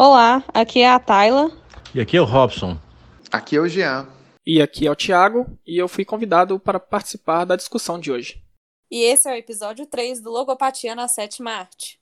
Olá, aqui é a Tayla. E aqui é o Robson. Aqui é o Jean. E aqui é o Thiago, e eu fui convidado para participar da discussão de hoje. E esse é o episódio 3 do Logopatia na Sétima Arte.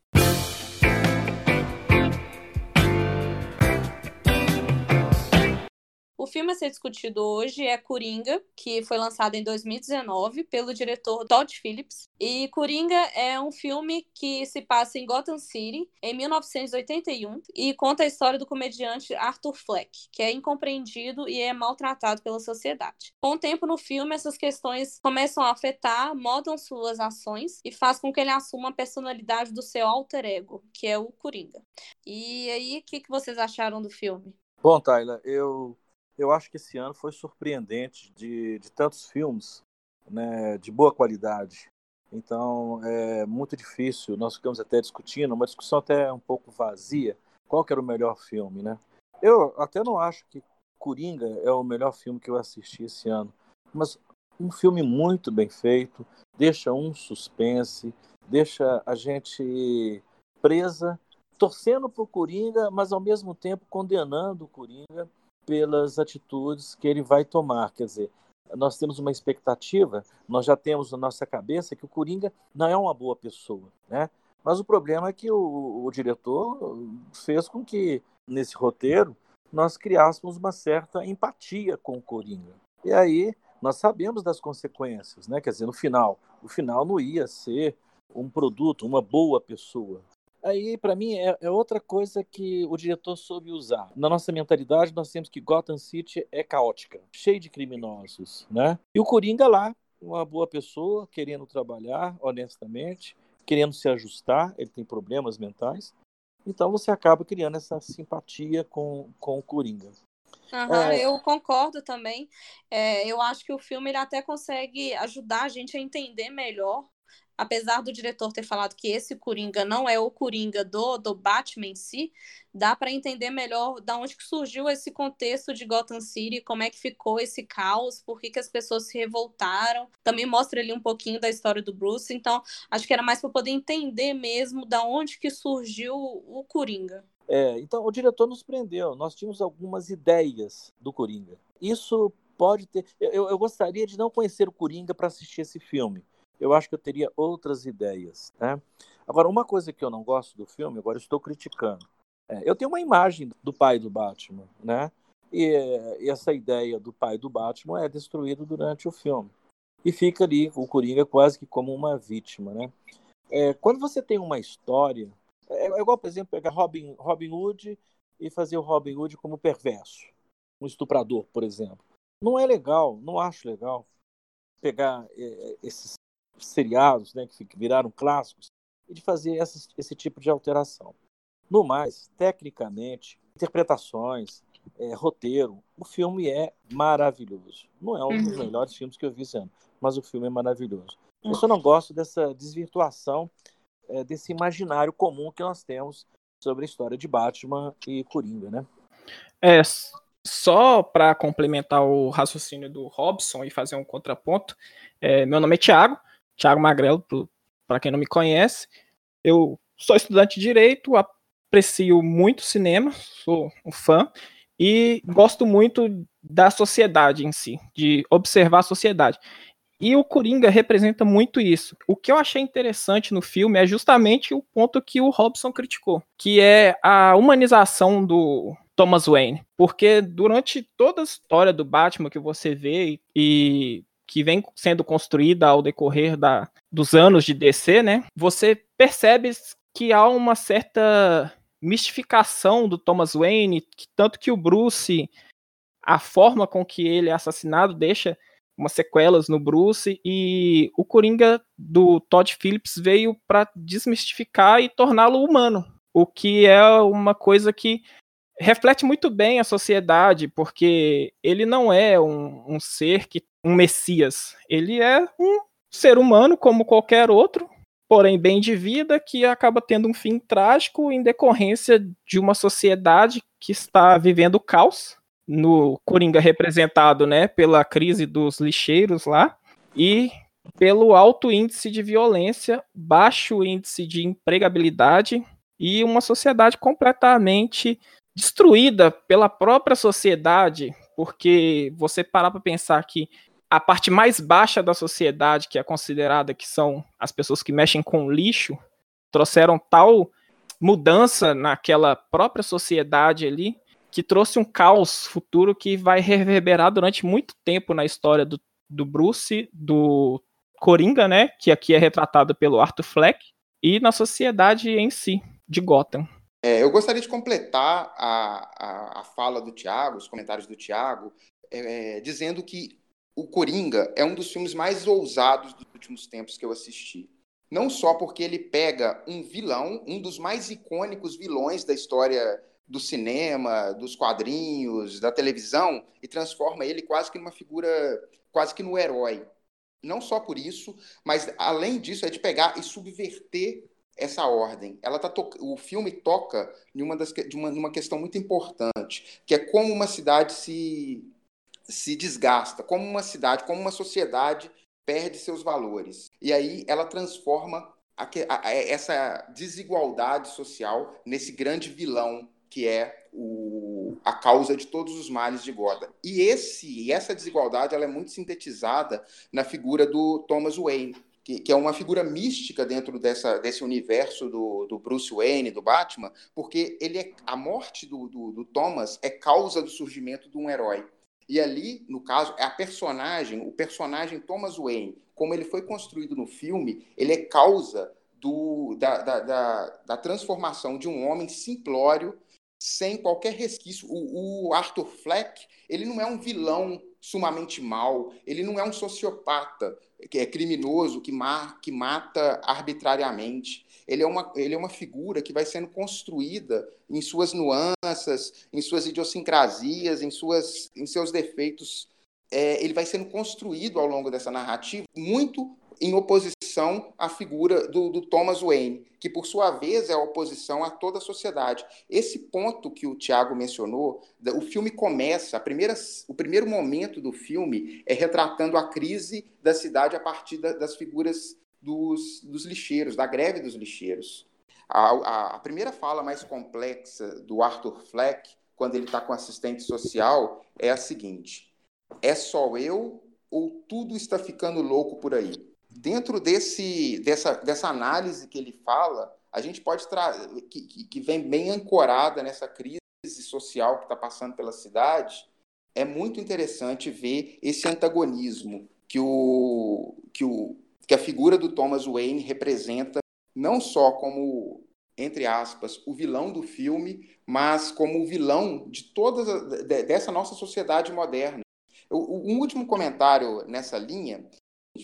O filme a ser discutido hoje é Coringa, que foi lançado em 2019 pelo diretor Todd Phillips. E Coringa é um filme que se passa em Gotham City em 1981 e conta a história do comediante Arthur Fleck, que é incompreendido e é maltratado pela sociedade. Com o tempo no filme, essas questões começam a afetar, modam suas ações e faz com que ele assuma a personalidade do seu alter ego, que é o Coringa. E aí, o que, que vocês acharam do filme? Bom, Tayla, eu eu acho que esse ano foi surpreendente de, de tantos filmes né, de boa qualidade. Então, é muito difícil. Nós ficamos até discutindo, uma discussão até um pouco vazia, qual que era o melhor filme, né? Eu até não acho que Coringa é o melhor filme que eu assisti esse ano, mas um filme muito bem feito, deixa um suspense, deixa a gente presa, torcendo para o Coringa, mas ao mesmo tempo condenando o Coringa pelas atitudes que ele vai tomar. Quer dizer, nós temos uma expectativa, nós já temos na nossa cabeça que o Coringa não é uma boa pessoa, né? Mas o problema é que o, o diretor fez com que, nesse roteiro, nós criássemos uma certa empatia com o Coringa. E aí nós sabemos das consequências, né? Quer dizer, no final, o final não ia ser um produto, uma boa pessoa. Aí, para mim, é, é, outra coisa que o diretor soube usar. Na nossa mentalidade, nós temos que Gotham City é caótica, cheio de criminosos, né? E o Coringa lá, uma boa pessoa, querendo trabalhar honestamente, querendo se ajustar, ele tem problemas mentais. Então você acaba criando essa simpatia com, com o Coringa. É... Eu concordo também. É, eu acho que o filme ele até consegue ajudar a gente a entender melhor apesar do diretor ter falado que esse Coringa não é o Coringa do, do Batman em si, dá para entender melhor da onde que surgiu esse contexto de Gotham City, como é que ficou esse caos, por que, que as pessoas se revoltaram. Também mostra ali um pouquinho da história do Bruce, então acho que era mais para poder entender mesmo da onde que surgiu o Coringa. É, então o diretor nos prendeu, nós tínhamos algumas ideias do Coringa. Isso pode ter. Eu, eu gostaria de não conhecer o Coringa para assistir esse filme eu acho que eu teria outras ideias. Né? Agora, uma coisa que eu não gosto do filme, agora estou criticando. É, eu tenho uma imagem do pai do Batman, né? E, e, essa ideia do pai do Batman é destruído durante o filme. E fica ali o Coringa quase que como uma vítima, né? É, quando você tem uma história, é, é igual, por exemplo, pegar Robin, Robin Hood e fazer o Robin Hood como perverso, um estuprador, por exemplo. Não é legal, não acho legal pegar é, esses seriados, né, que viraram clássicos, e de fazer essa, esse tipo de alteração. No mais, tecnicamente, interpretações, é, roteiro, o filme é maravilhoso. Não é um dos uhum. melhores filmes que eu vi esse ano, mas o filme é maravilhoso. Eu só não gosto dessa desvirtuação é, desse imaginário comum que nós temos sobre a história de Batman e Coringa, né? É, só para complementar o raciocínio do Robson e fazer um contraponto, é, meu nome é Thiago, Thiago Magrelo, para quem não me conhece. Eu sou estudante de direito, aprecio muito cinema, sou um fã e gosto muito da sociedade em si, de observar a sociedade. E o Coringa representa muito isso. O que eu achei interessante no filme é justamente o ponto que o Robson criticou, que é a humanização do Thomas Wayne. Porque durante toda a história do Batman que você vê e que vem sendo construída ao decorrer da, dos anos de DC, né? Você percebe que há uma certa mistificação do Thomas Wayne, que, tanto que o Bruce, a forma com que ele é assassinado deixa umas sequelas no Bruce e o Coringa do Todd Phillips veio para desmistificar e torná-lo humano, o que é uma coisa que reflete muito bem a sociedade, porque ele não é um, um ser que um messias, ele é um ser humano como qualquer outro, porém bem de vida, que acaba tendo um fim trágico em decorrência de uma sociedade que está vivendo caos, no Coringa representado, né, pela crise dos lixeiros lá, e pelo alto índice de violência, baixo índice de empregabilidade, e uma sociedade completamente destruída pela própria sociedade, porque você parar para pensar que a parte mais baixa da sociedade, que é considerada que são as pessoas que mexem com lixo, trouxeram tal mudança naquela própria sociedade ali que trouxe um caos futuro que vai reverberar durante muito tempo na história do, do Bruce, do Coringa, né, que aqui é retratado pelo Arthur Fleck, e na sociedade em si, de Gotham. É, eu gostaria de completar a, a, a, fala do Tiago, os comentários do Tiago, é, dizendo que o Coringa é um dos filmes mais ousados dos últimos tempos que eu assisti. Não só porque ele pega um vilão, um dos mais icônicos vilões da história do cinema, dos quadrinhos, da televisão, e transforma ele quase que numa figura, quase que no herói. Não só por isso, mas além disso é de pegar e subverter essa ordem. Ela tá to... O filme toca em uma, das... de uma, numa questão muito importante, que é como uma cidade se, se desgasta, como uma cidade, como uma sociedade perde seus valores. E aí ela transforma a... A... essa desigualdade social nesse grande vilão que é o, a causa de todos os males de Gotham. E esse, essa desigualdade ela é muito sintetizada na figura do Thomas Wayne, que, que, é uma figura mística dentro dessa, desse universo do, do, Bruce Wayne, do Batman, porque ele é, a morte do, do, do Thomas é causa do surgimento de um herói. E ali, no caso, é a personagem, o personagem Thomas Wayne, como ele foi construído no filme, ele é causa do, da, da, da, da transformação de um homem simplório sem qualquer resquício. O, o, Arthur Fleck, ele não é um vilão sumamente mau, ele não é um sociopata que é criminoso, que, que mata arbitrariamente. Ele é, uma, ele é uma figura que vai sendo construída em suas nuances, em suas idiosincrasias, em, suas, em seus defeitos. É, ele vai sendo construído ao longo dessa narrativa muito em oposição à figura do, do, Thomas Wayne, que por sua vez é a oposição a toda a sociedade. Esse ponto que o Tiago mencionou, o filme começa, primeira, o primeiro momento do filme é retratando a crise da cidade a partir da, das figuras dos, dos, lixeiros, da greve dos lixeiros. A, a, a primeira fala mais complexa do Arthur Fleck, quando ele está com assistente social, é a seguinte: é só eu ou tudo está ficando louco por aí? dentro desse, dessa, dessa análise que ele fala, a gente pode trazer, que, que vem bem ancorada nessa crise social que está passando pela cidade, é muito interessante ver esse antagonismo que, o, que, o, que a figura do Thomas Wayne representa, não só como, entre aspas, o vilão do filme, mas como o vilão de toda dessa nossa sociedade moderna. Um último comentário nessa linha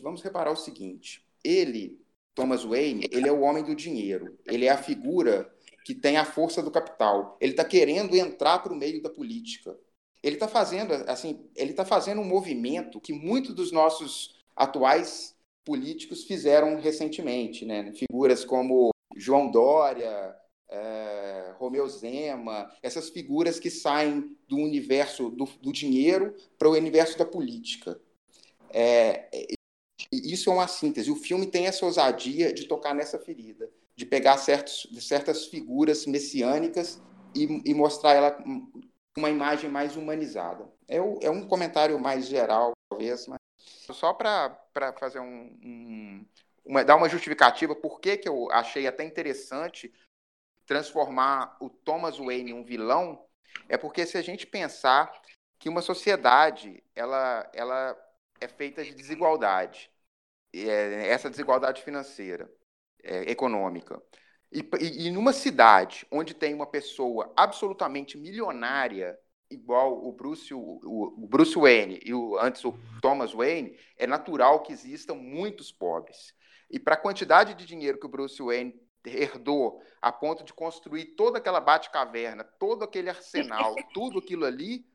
Vamos reparar o seguinte: ele, Thomas Wayne, ele é o homem do dinheiro. Ele é a figura que tem a força do capital. Ele está querendo entrar para o meio da política. Ele está fazendo assim, ele está fazendo um movimento que muitos dos nossos atuais políticos fizeram recentemente, né? Figuras como João Dória, é, Romeu Zema, essas figuras que saem do universo do, do dinheiro para o universo da política. É, isso é uma síntese. O filme tem essa ousadia de tocar nessa ferida, de pegar certos, certas figuras messiânicas e, e mostrar ela uma imagem mais humanizada. É, o, é, um comentário mais geral, talvez, mas só para fazer um, um uma, dar uma justificativa por que, que eu achei até interessante transformar o Thomas Wayne em um vilão, é porque se a gente pensar que uma sociedade ela, ela é feita de desigualdade é, essa desigualdade financeira, é, econômica. E, e, e numa cidade onde tem uma pessoa absolutamente milionária, igual o Bruce, o, o Bruce Wayne e o, antes o Thomas Wayne, é natural que existam muitos pobres. E para a quantidade de dinheiro que o Bruce Wayne herdou a ponto de construir toda aquela bate-caverna, todo aquele arsenal, tudo aquilo ali,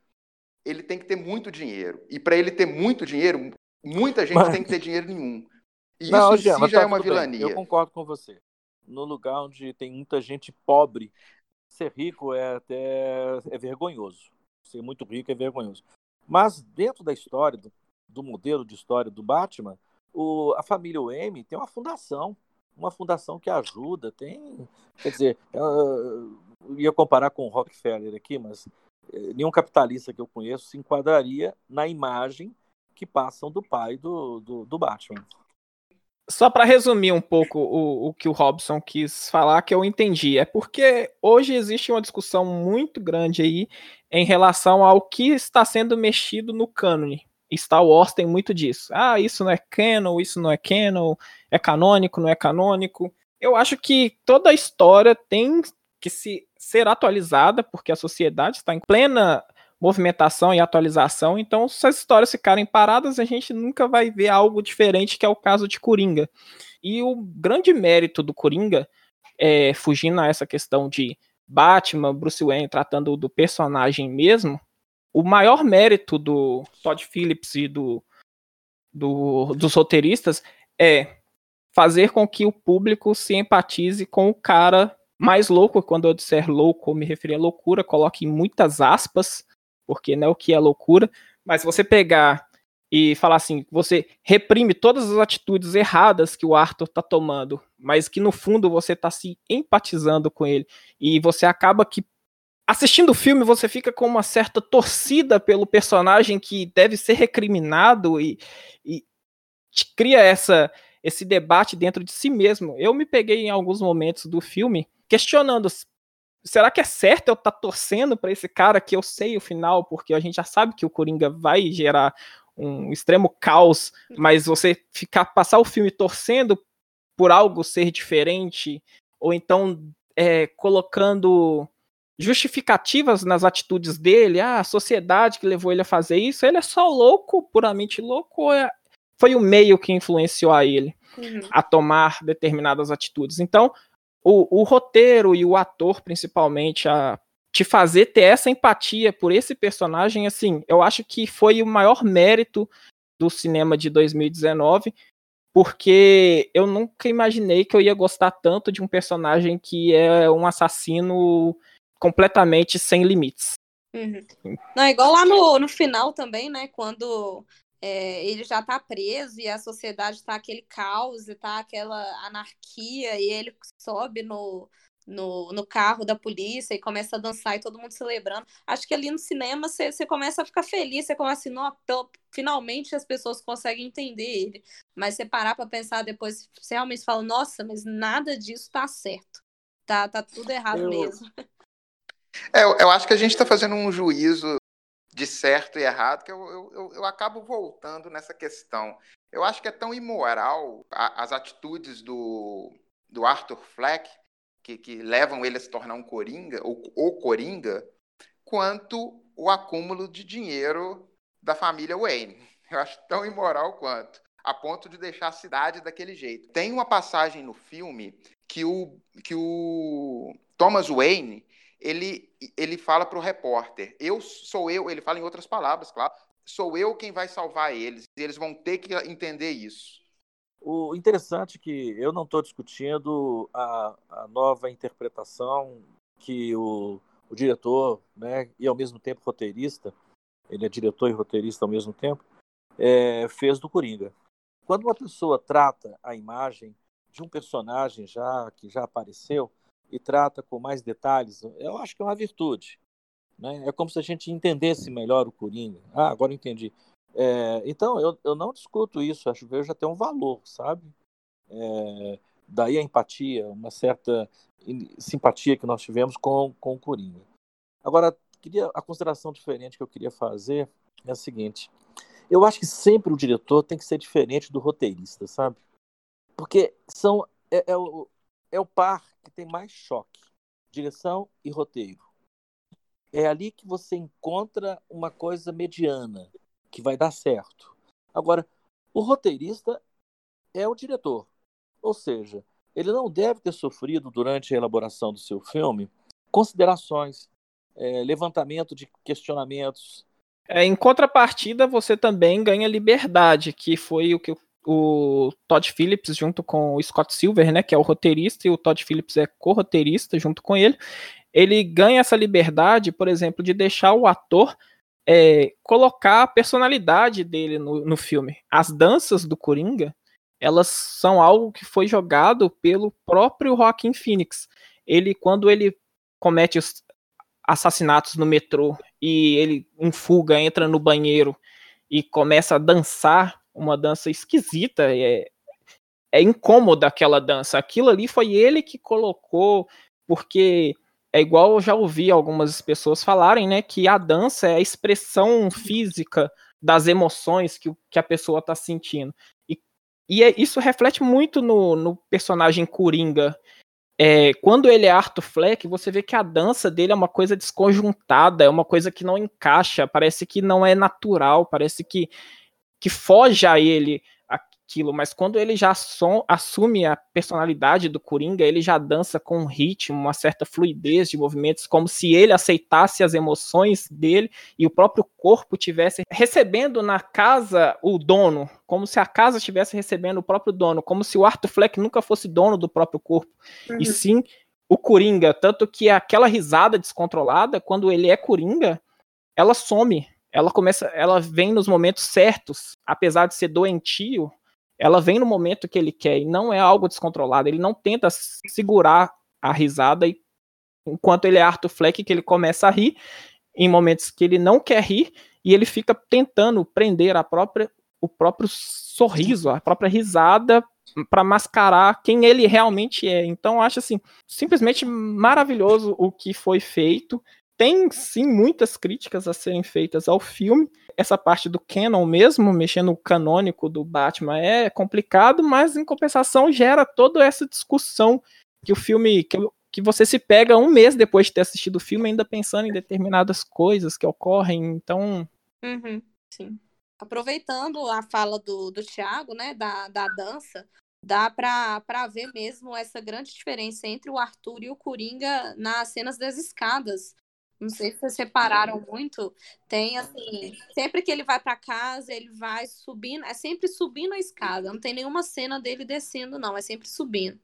ele tem que ter muito dinheiro. E para ele ter muito dinheiro, Muita gente Mas... tem que ter dinheiro nenhum. E não, isso Jean, já tá é uma vilania. Bem. Eu concordo com você. No lugar onde tem muita gente pobre, ser rico é até é vergonhoso. Ser muito rico é vergonhoso. Mas dentro da história, do, do modelo de história do Batman, o, a família Wayne tem uma fundação. uma fundação que ajuda, tem. Quer dizer, eu ia comparar com o Rockefeller aqui, mas eh, nenhum capitalista que eu conheço se enquadraria na imagem que passam do pai do, do, do Batman. Só para resumir um pouco o, o que o Robson quis falar, que eu entendi, é porque hoje existe uma discussão muito grande aí em relação ao que está sendo mexido no cânone. Star Wars tem muito disso. Ah, isso não é canon, isso não é canon, é canônico, não é canônico. Eu acho que toda a história tem que se ser atualizada, porque a sociedade está em plena movimentação e atualização. Então, se as histórias ficarem paradas, a gente nunca vai ver algo diferente, que é o caso de Coringa. E o grande mérito do Coringa, é, fugindo a essa questão de Batman, Bruce Wayne tratando do personagem mesmo, o maior mérito do Todd Phillips e do, do, dos roteiristas é fazer com que o público se empatize com o cara mais louco. Quando eu disser louco, me referir a loucura, coloque muitas aspas, porque não é o que é loucura. Mas você pegar e falar assim, você reprime todas as atitudes erradas que o Arthur está tomando, mas que no fundo você está se empatizando com ele e você acaba que assistindo o filme você fica com uma certa torcida pelo personagem que deve ser recriminado e, e cria essa esse debate dentro de si mesmo. Eu me peguei em alguns momentos do filme questionando será que é certo eu estar tá torcendo para esse cara que eu sei o final, porque a gente já sabe que o Coringa vai gerar um extremo caos, mas você ficar passar o filme torcendo por algo ser diferente, ou então é, colocando justificativas nas atitudes dele, ah, a sociedade que levou ele a fazer isso, ele é só louco, puramente louco, ou é, foi o meio que influenciou a ele uhum. a tomar determinadas atitudes. Então, o, o, roteiro e o ator, principalmente, a te fazer ter essa empatia por esse personagem, assim, eu acho que foi o maior mérito do cinema de 2019, porque eu nunca imaginei que eu ia gostar tanto de um personagem que é um assassino completamente sem limites. Uhum. Não, é igual lá no, no final também, né? Quando é, ele já tá preso e a sociedade tá aquele caos e tá aquela anarquia e ele sobe no, no, no carro da polícia e começa a dançar e todo mundo celebrando. Acho que ali no cinema você começa a ficar feliz, você começa assim, pelo, finalmente as pessoas conseguem entender ele. Mas você parar pra pensar depois, você realmente fala, nossa, mas nada disso tá certo. Tá, tá tudo errado eu... mesmo. É, eu, eu acho que a gente está fazendo um juízo de certo e errado que eu, eu, eu, acabo voltando nessa questão. Eu acho que é tão imoral a, as atitudes do, do Arthur Fleck, que, que levam ele a se tornar um coringa, ou, ou coringa, quanto o acúmulo de dinheiro da família Wayne. Eu acho tão imoral quanto, a ponto de deixar a cidade daquele jeito. Tem uma passagem no filme que o, que o Thomas Wayne ele, ele fala para o repórter: Eu sou eu, ele fala em outras palavras, claro, sou eu quem vai salvar eles, e eles vão ter que entender isso. O interessante é que eu não estou discutindo a, a, nova interpretação que o, o diretor, né, e ao mesmo tempo roteirista, ele é diretor e roteirista ao mesmo tempo, é, fez do Coringa. Quando uma pessoa trata a imagem de um personagem já que já apareceu, e trata com mais detalhes, eu acho que é uma virtude. Né? É como se a gente entendesse melhor o Coringa. Ah, agora entendi. É, então, eu, eu não discuto isso, acho que já tem um valor, sabe? É, daí a empatia, uma certa simpatia que nós tivemos com, com o Coringa. Agora, queria, a consideração diferente que eu queria fazer é a seguinte: eu acho que sempre o diretor tem que ser diferente do roteirista, sabe? Porque são, é, é, o, é o par que tem mais choque: direção e roteiro. É ali que você encontra uma coisa mediana que vai dar certo. Agora, o roteirista é o diretor, ou seja, ele não deve ter sofrido durante a elaboração do seu filme considerações, é, levantamento de questionamentos. É, em contrapartida, você também ganha liberdade, que foi o que o Todd Phillips junto com o Scott Silver, né, que é o roteirista, e o Todd Phillips é co-roteirista junto com ele. Ele ganha essa liberdade, por exemplo, de deixar o ator é, colocar a personalidade dele no, no filme. As danças do Coringa, elas são algo que foi jogado pelo próprio Joaquin Phoenix. Ele, quando ele comete os assassinatos no metrô e ele em fuga entra no banheiro e começa a dançar uma dança esquisita, é, é incômoda aquela dança. Aquilo ali foi ele que colocou, porque é igual eu já ouvi algumas pessoas falarem, né, que a dança é a expressão física das emoções que, que a pessoa está sentindo. E, e é, isso reflete muito no, no personagem Coringa. É, quando ele é Arthur Fleck, você vê que a dança dele é uma coisa desconjuntada, é uma coisa que não encaixa, parece que não é natural, parece que, que foge a ele aquilo, mas quando ele já assume a personalidade do Coringa, ele já dança com um ritmo, uma certa fluidez de movimentos, como se ele aceitasse as emoções dele e o próprio corpo tivesse recebendo na casa o dono, como se a casa estivesse recebendo o próprio dono, como se o Arthur Fleck nunca fosse dono do próprio corpo, uhum. e sim o Coringa, tanto que aquela risada descontrolada, quando ele é Coringa, ela some, ela começa, ela vem nos momentos certos, apesar de ser doentio, ela vem no momento que ele quer e não é algo descontrolado. Ele não tenta segurar a risada e enquanto ele é Arthur Fleck que ele começa a rir em momentos que ele não quer rir e ele fica tentando prender a própria o próprio sorriso, a própria risada para mascarar quem ele realmente é. Então acho assim, simplesmente maravilhoso o que foi feito tem sim muitas críticas a serem feitas ao filme. Essa parte do canon mesmo, mexendo no canônico do Batman, é complicado, mas em compensação gera toda essa discussão que o filme. Que, que você se pega um mês depois de ter assistido o filme, ainda pensando em determinadas coisas que ocorrem. Então. Uhum, sim. Aproveitando a fala do, do Thiago, né, da, da dança, dá para ver mesmo essa grande diferença entre o Arthur e o Coringa nas cenas das escadas. Não sei se vocês separaram muito. Tem assim, sempre que ele vai para casa, ele vai subindo, é sempre subindo a escada. Não tem nenhuma cena dele descendo, não, é sempre subindo.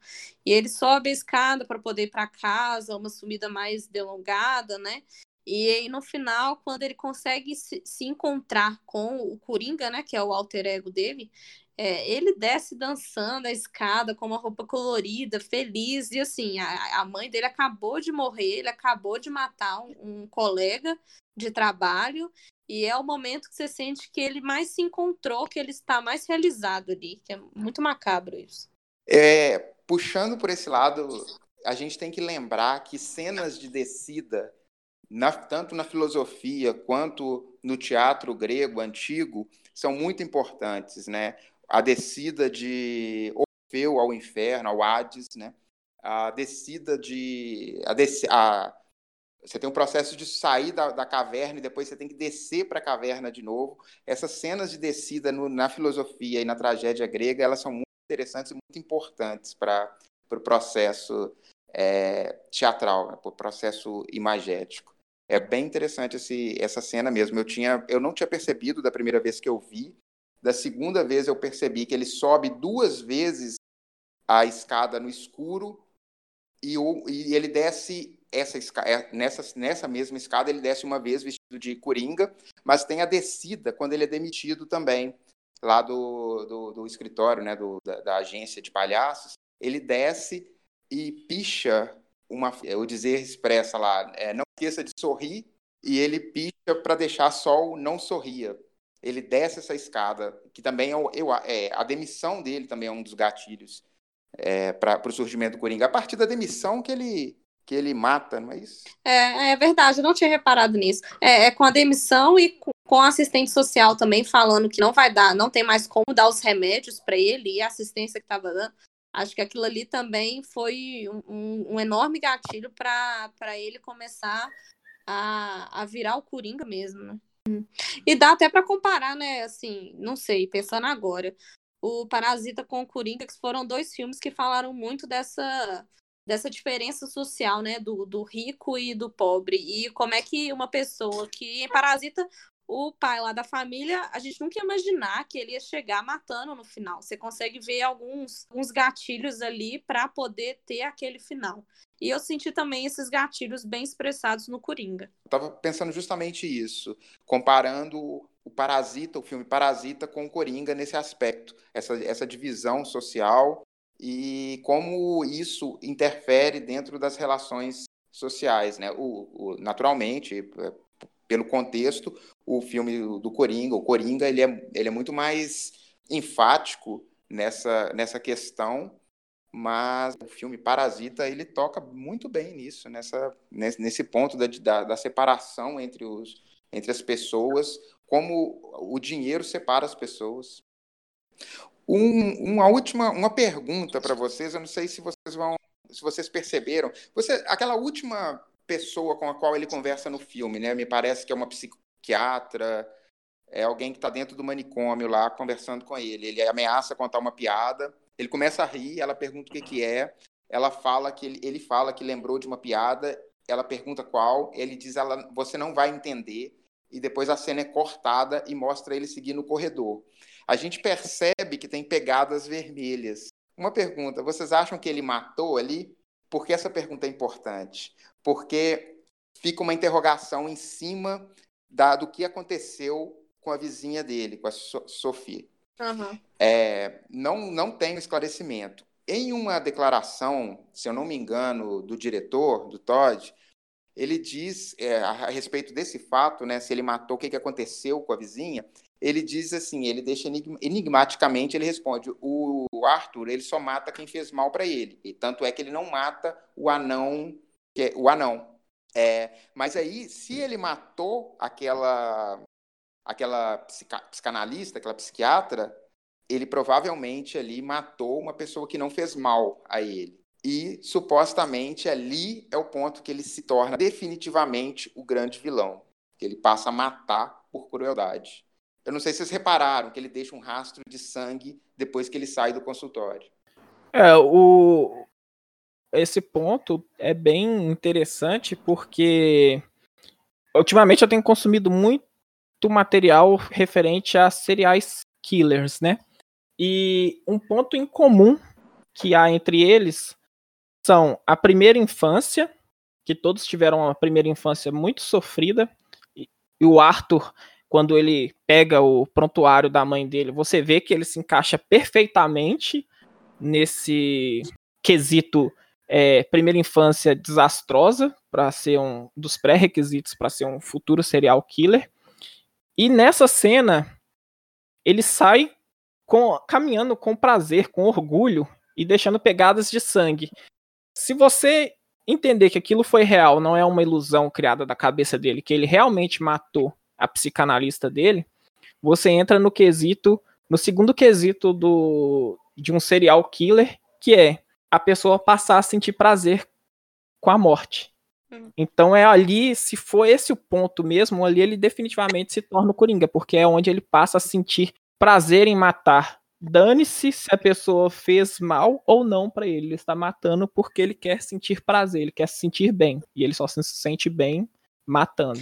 E ele sobe a escada para poder ir para casa, uma subida mais delongada, né? E aí no final, quando ele consegue se, encontrar com o Coringa, né, que é o alter ego dele, é, ele desce dançando a escada com uma roupa colorida, feliz, e assim, a, a mãe dele acabou de morrer, ele acabou de matar um, um, colega de trabalho, e é o momento que você sente que ele mais se encontrou, que ele está mais realizado ali, que é muito macabro isso. É, puxando por esse lado, a gente tem que lembrar que cenas de descida, na, tanto na filosofia quanto no teatro grego antigo, são muito importantes, né? A descida de Orfeu ao inferno, ao Hades, né? A descida de a, dec, a você tem um processo de sair da, da, caverna e depois você tem que descer para a caverna de novo. Essas cenas de descida no, na filosofia e na tragédia grega, elas são muito interessantes e muito importantes para o pro processo é, teatral, né, para o processo imagético. É bem interessante esse, essa cena mesmo. Eu, tinha, eu não tinha percebido da primeira vez que eu vi, da segunda vez eu percebi que ele sobe duas vezes a escada no escuro e, o, e ele desce essa é, nessa, nessa mesma escada ele desce uma vez vestido de coringa, mas tem a descida quando ele é demitido também lá do, do, do escritório, né, do, da, da, agência de palhaços. Ele desce e picha uma, o dizer expressa lá, é, não esqueça de sorrir, e ele picha para deixar só o não sorria, ele desce essa escada, que também é, eu, é a demissão dele também é um dos gatilhos é, para o surgimento do Coringa. A partir da demissão que ele que ele mata, não é isso? É, é verdade, eu não tinha reparado nisso. É, é com a demissão e com, a assistente social também falando que não vai dar, não tem mais como dar os remédios para ele e a assistência que estava dando. Acho que aquilo ali também foi um, um enorme gatilho para ele começar a, a virar o Coringa mesmo, né? E dá até para comparar, né? Assim, não sei, pensando agora, o Parasita com o Coringa, que foram dois filmes que falaram muito dessa dessa diferença social, né, do, do rico e do pobre, e como é que uma pessoa que em Parasita o pai lá da família, a gente nunca ia imaginar que ele ia chegar matando no final. Você consegue ver alguns, alguns gatilhos ali para poder ter aquele final. E eu senti também esses gatilhos bem expressados no Coringa. Eu tava pensando justamente isso, comparando o Parasita, o filme Parasita com o Coringa nesse aspecto, essa, essa divisão social e como isso interfere dentro das relações sociais, né? O, o, naturalmente, é, pelo contexto, o filme do Coringa, o Coringa, ele é, ele é muito mais enfático nessa, nessa questão, mas o filme Parasita, ele toca muito bem nisso, nessa, nesse ponto da, da, da separação entre, os, entre as pessoas, como o dinheiro separa as pessoas. Um, uma última uma pergunta para vocês, eu não sei se vocês vão, se vocês perceberam. Você, aquela última pessoa com a qual ele conversa no filme, né? Me parece que é uma psiquiatra, é alguém que está dentro do manicômio lá conversando com ele. Ele ameaça contar uma piada, ele começa a rir, ela pergunta o que, que é, ela fala que ele, ele fala que lembrou de uma piada, ela pergunta qual, ele diz ela você não vai entender e depois a cena é cortada e mostra ele seguir no corredor. A gente percebe que tem pegadas vermelhas. Uma pergunta: vocês acham que ele matou ali? Por que essa pergunta é importante? Porque fica uma interrogação em cima da, do que aconteceu com a vizinha dele, com a so Sofia. Uhum. É, não, não tem esclarecimento. Em uma declaração, se eu não me engano, do diretor, do Todd, ele diz é, a respeito desse fato, né, se ele matou, o que, que aconteceu com a vizinha, ele diz assim, ele deixa enigmaticamente, ele responde, o Arthur, ele só mata quem fez mal para ele, e tanto é que ele não mata o anão, que é, o anão. É, mas aí, se ele matou aquela aquela psicanalista, aquela psiquiatra, ele provavelmente ali matou uma pessoa que não fez mal a ele. E supostamente ali é o ponto que ele se torna definitivamente o grande vilão, que ele passa a matar por crueldade. Eu não sei se vocês repararam que ele deixa um rastro de sangue depois que ele sai do consultório. É, o esse ponto é bem interessante porque ultimamente eu tenho consumido muito material referente a seriais killers, né? E um ponto em comum que há entre eles são a primeira infância, que todos tiveram uma primeira infância muito sofrida, e, o Arthur, quando ele pega o prontuário da mãe dele, você vê que ele se encaixa perfeitamente nesse quesito é, primeira infância desastrosa para ser um dos pré-requisitos para ser um futuro serial killer. E nessa cena ele sai com, caminhando com prazer, com orgulho e deixando pegadas de sangue se você entender que aquilo foi real, não é uma ilusão criada da cabeça dele, que ele realmente matou a psicanalista dele, você entra no quesito, no segundo quesito do, de um serial killer, que é a pessoa passar a sentir prazer com a morte. Hum. Então é ali, se for esse o ponto mesmo, ali ele definitivamente se torna o Coringa, porque é onde ele passa a sentir prazer em matar Dane-se se a pessoa fez mal ou não para ele. Ele está matando porque ele quer sentir prazer, ele quer se sentir bem. E ele só se sente bem matando.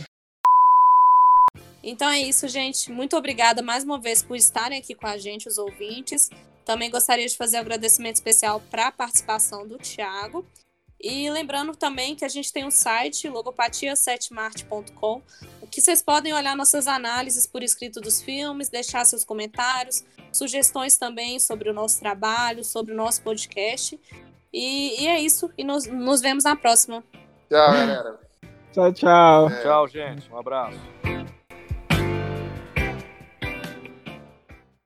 Então é isso, gente. Muito obrigada mais uma vez por estarem aqui com a gente, os ouvintes. Também gostaria de fazer um agradecimento especial para a participação do Thiago. E lembrando também que a gente tem um site, logopatia7marte.com, que vocês podem olhar nossas análises por escrito dos filmes, deixar seus comentários, sugestões também sobre o nosso trabalho, sobre o nosso podcast. E, e é isso. E nos, nos vemos na próxima. Tchau, galera. tchau, tchau. É. Tchau, gente. Um abraço.